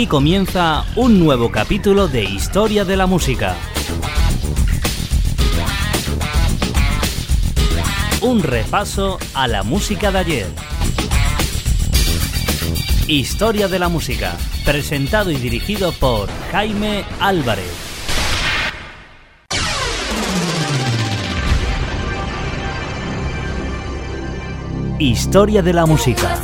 Aquí comienza un nuevo capítulo de Historia de la Música. Un repaso a la música de ayer. Historia de la Música, presentado y dirigido por Jaime Álvarez. Historia de la Música.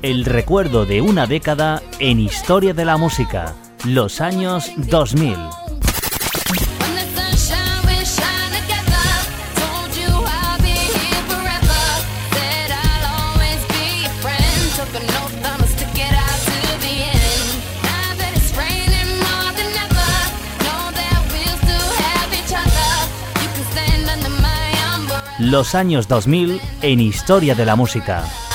El recuerdo de una década en historia de la música, los años 2000. Los años 2000 en historia de la música.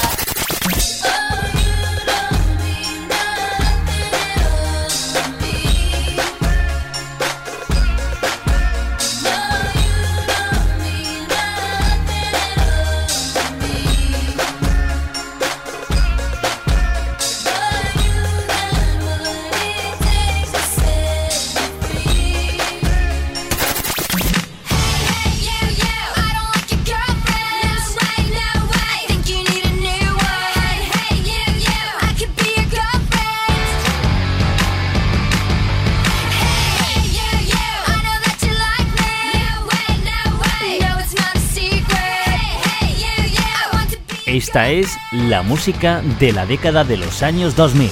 Esta es la música de la década de los años 2000.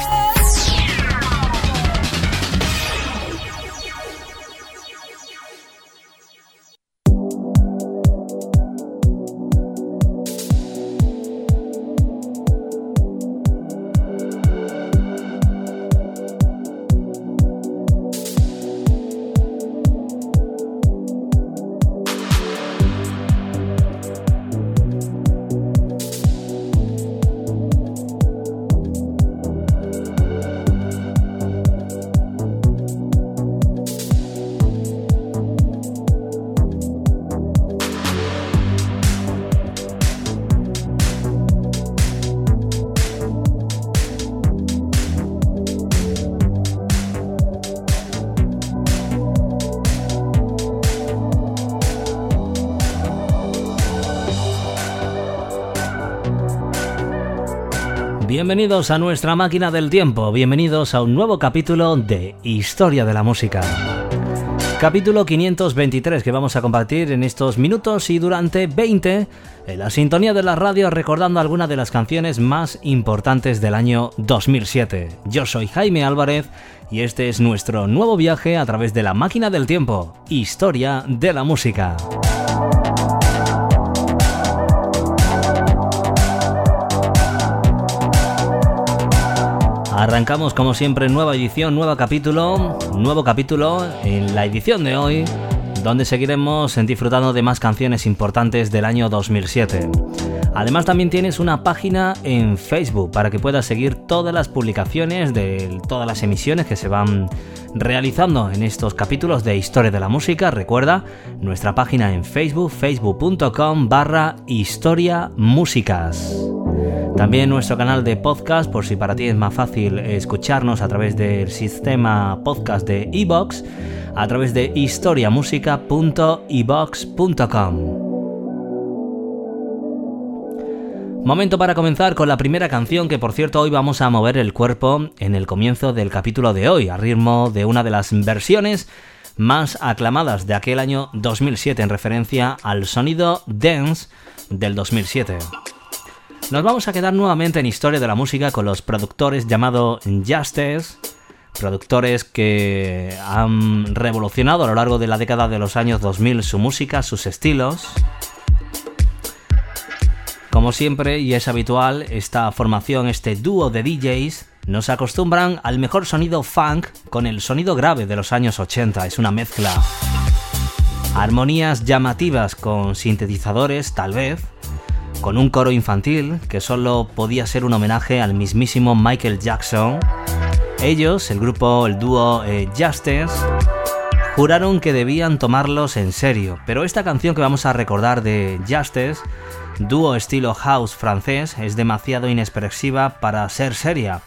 Bienvenidos a nuestra máquina del tiempo, bienvenidos a un nuevo capítulo de Historia de la Música. Capítulo 523 que vamos a compartir en estos minutos y durante 20 en la sintonía de la radio recordando algunas de las canciones más importantes del año 2007. Yo soy Jaime Álvarez y este es nuestro nuevo viaje a través de la máquina del tiempo, Historia de la Música. Arrancamos como siempre nueva edición, nuevo capítulo, nuevo capítulo en la edición de hoy, donde seguiremos disfrutando de más canciones importantes del año 2007. Además también tienes una página en Facebook para que puedas seguir todas las publicaciones de todas las emisiones que se van realizando en estos capítulos de Historia de la Música. Recuerda nuestra página en Facebook, facebook.com barra Historia Músicas. También nuestro canal de podcast, por si para ti es más fácil escucharnos a través del sistema podcast de iBox, a través de historiamusica.ebox.com. Momento para comenzar con la primera canción que por cierto hoy vamos a mover el cuerpo en el comienzo del capítulo de hoy, a ritmo de una de las versiones más aclamadas de aquel año 2007 en referencia al sonido dance del 2007. Nos vamos a quedar nuevamente en historia de la música con los productores llamados Justice, productores que han revolucionado a lo largo de la década de los años 2000 su música, sus estilos. Como siempre y es habitual, esta formación, este dúo de DJs, nos acostumbran al mejor sonido funk con el sonido grave de los años 80. Es una mezcla. Armonías llamativas con sintetizadores, tal vez, con un coro infantil que solo podía ser un homenaje al mismísimo Michael Jackson. Ellos, el grupo, el dúo eh, Justice, juraron que debían tomarlos en serio, pero esta canción que vamos a recordar de Justice, dúo estilo house francés, es demasiado inexpresiva para ser seria.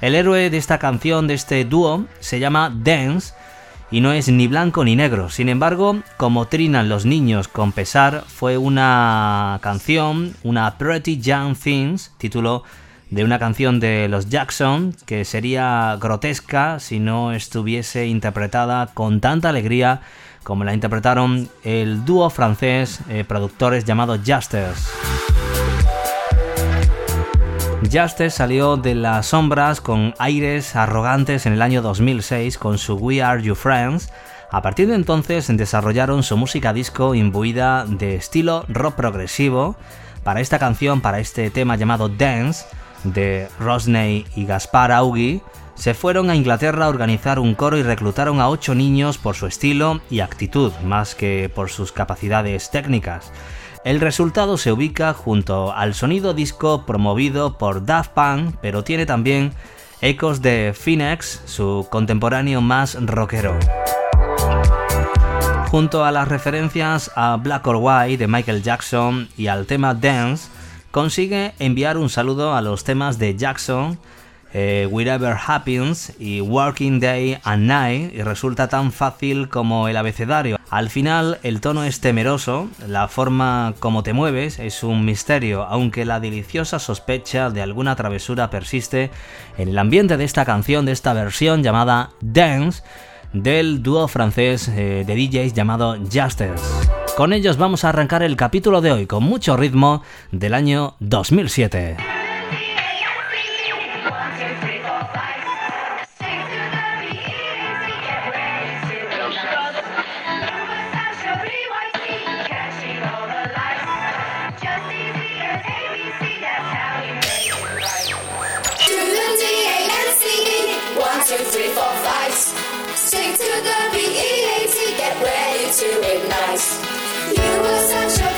El héroe de esta canción, de este dúo, se llama Dance y no es ni blanco ni negro. Sin embargo, como trinan los niños con pesar, fue una canción, una Pretty Young Things, título de una canción de los Jackson que sería grotesca si no estuviese interpretada con tanta alegría como la interpretaron el dúo francés eh, productores llamado Justice. Justice salió de las sombras con aires arrogantes en el año 2006 con su We Are Your Friends. A partir de entonces desarrollaron su música disco imbuida de estilo rock progresivo. Para esta canción, para este tema llamado Dance, de Rosney y Gaspar Augi, se fueron a Inglaterra a organizar un coro y reclutaron a ocho niños por su estilo y actitud, más que por sus capacidades técnicas. El resultado se ubica junto al sonido disco promovido por Daft Punk, pero tiene también ecos de Phoenix, su contemporáneo más rockero. Junto a las referencias a Black or White de Michael Jackson y al tema Dance, consigue enviar un saludo a los temas de Jackson eh, Whatever Happens y Working Day and Night y resulta tan fácil como el abecedario. Al final el tono es temeroso, la forma como te mueves es un misterio, aunque la deliciosa sospecha de alguna travesura persiste en el ambiente de esta canción, de esta versión llamada Dance del dúo francés eh, de DJs llamado Justice. Con ellos vamos a arrancar el capítulo de hoy con mucho ritmo del año 2007. nice. You were such a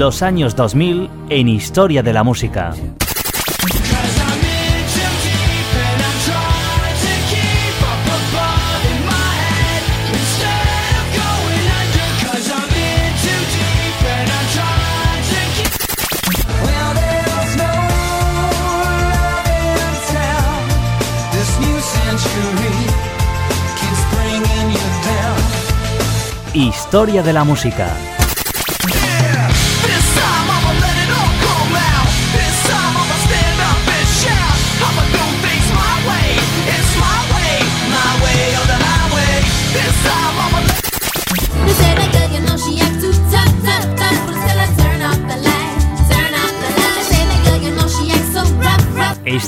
Los años 2000 en Historia de la Música. Historia de la música.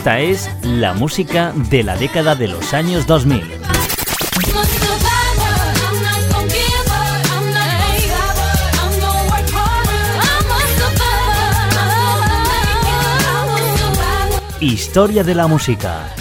Esta es la música de la década de los años 2000. Historia de la música.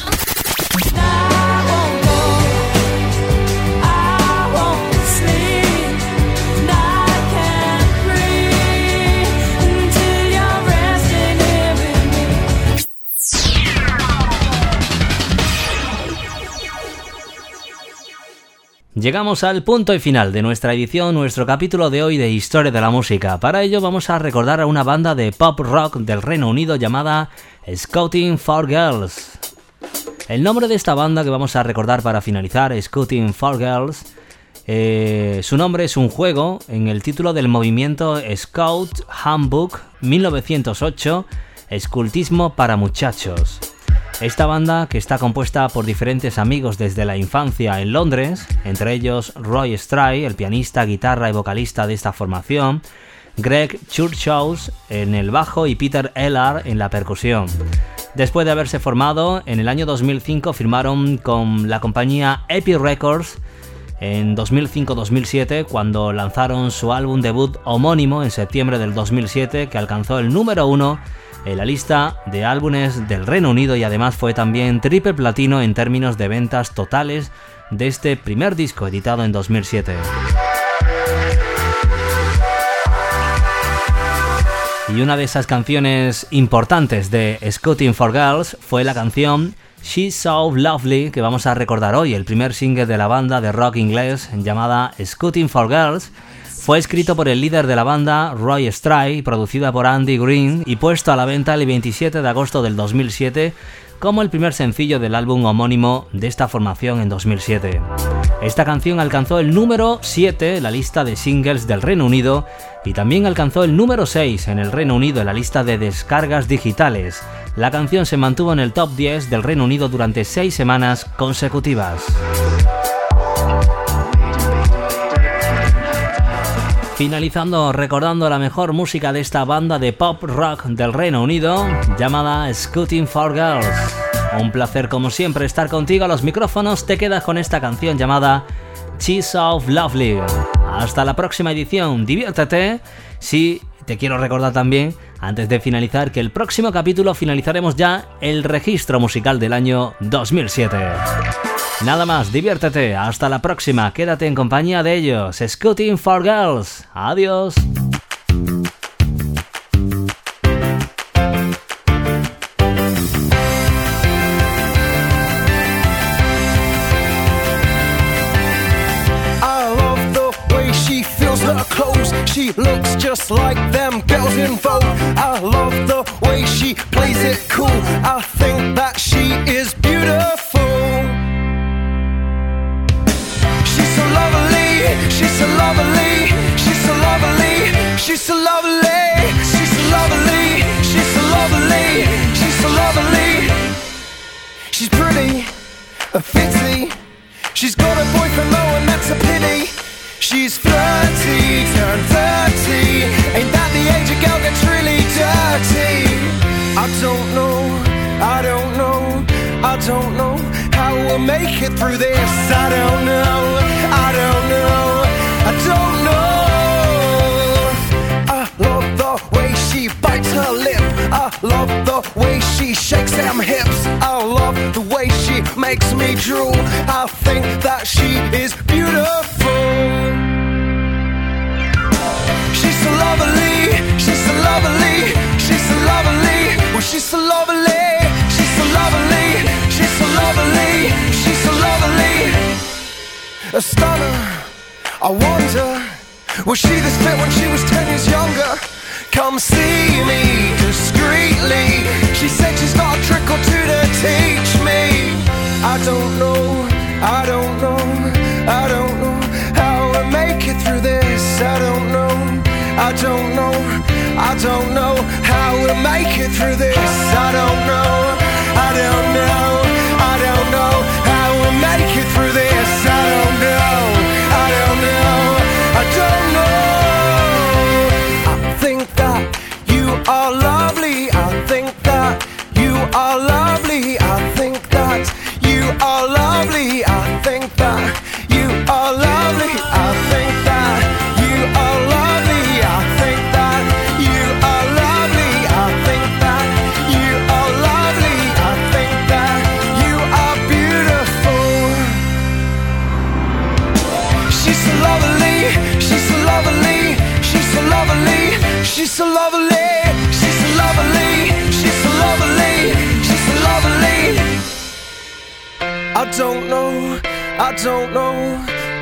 Llegamos al punto y final de nuestra edición, nuestro capítulo de hoy de Historia de la Música. Para ello vamos a recordar a una banda de pop rock del Reino Unido llamada Scouting for Girls. El nombre de esta banda que vamos a recordar para finalizar, Scouting for Girls, eh, su nombre es un juego en el título del movimiento Scout Handbook 1908, Escultismo para Muchachos. Esta banda, que está compuesta por diferentes amigos desde la infancia en Londres, entre ellos Roy Stray, el pianista, guitarra y vocalista de esta formación, Greg Churchhouse en el bajo y Peter Ellar en la percusión. Después de haberse formado, en el año 2005 firmaron con la compañía Epic Records en 2005-2007 cuando lanzaron su álbum debut homónimo en septiembre del 2007 que alcanzó el número uno en la lista de álbumes del Reino Unido y además fue también triple platino en términos de ventas totales de este primer disco editado en 2007. Y una de esas canciones importantes de Scouting for Girls fue la canción She's So Lovely que vamos a recordar hoy, el primer single de la banda de rock inglés llamada Scouting for Girls fue escrito por el líder de la banda, Roy Stray, producida por Andy Green y puesto a la venta el 27 de agosto del 2007 como el primer sencillo del álbum homónimo de esta formación en 2007. Esta canción alcanzó el número 7 en la lista de singles del Reino Unido y también alcanzó el número 6 en el Reino Unido en la lista de descargas digitales. La canción se mantuvo en el top 10 del Reino Unido durante 6 semanas consecutivas. Finalizando recordando la mejor música de esta banda de pop rock del Reino Unido llamada Scooting for Girls. Un placer como siempre estar contigo a los micrófonos. Te quedas con esta canción llamada Cheese of Lovely. Hasta la próxima edición. Diviértete. Sí, te quiero recordar también, antes de finalizar, que el próximo capítulo finalizaremos ya el registro musical del año 2007. Nada más, diviértete. Hasta la próxima. Quédate en compañía de ellos. Scooting for Girls. Adiós. She looks just like them girls in Vogue. Makes me drool. I think that she is beautiful. She's so lovely, she's so lovely, she's so lovely. Well, she's so lovely, she's so lovely, she's so lovely, she's so lovely. A stunner, I wonder, was she this fit when she was ten years younger? Come see me discreetly. She said she's got a trick or two to teach me. I don't know, I don't know, I don't know how I make it through this. I don't know, I don't know, I don't know how we'll make it through this. I don't know, I don't know, I don't know how we'll make it through this. I don't know, I don't know, I don't know. I think that you are lovely.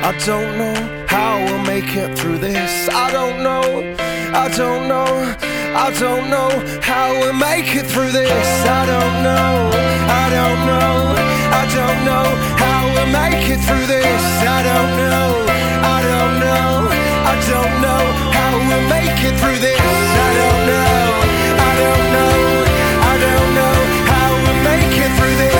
I don't know how we'll make it through this. I don't know, I don't know, I don't know how we'll make it through this. I don't know, I don't know, I don't know how we'll make it through this. I don't know, I don't know, I don't know how we'll make it through this. I don't know, I don't know, I don't know how we'll make it through this.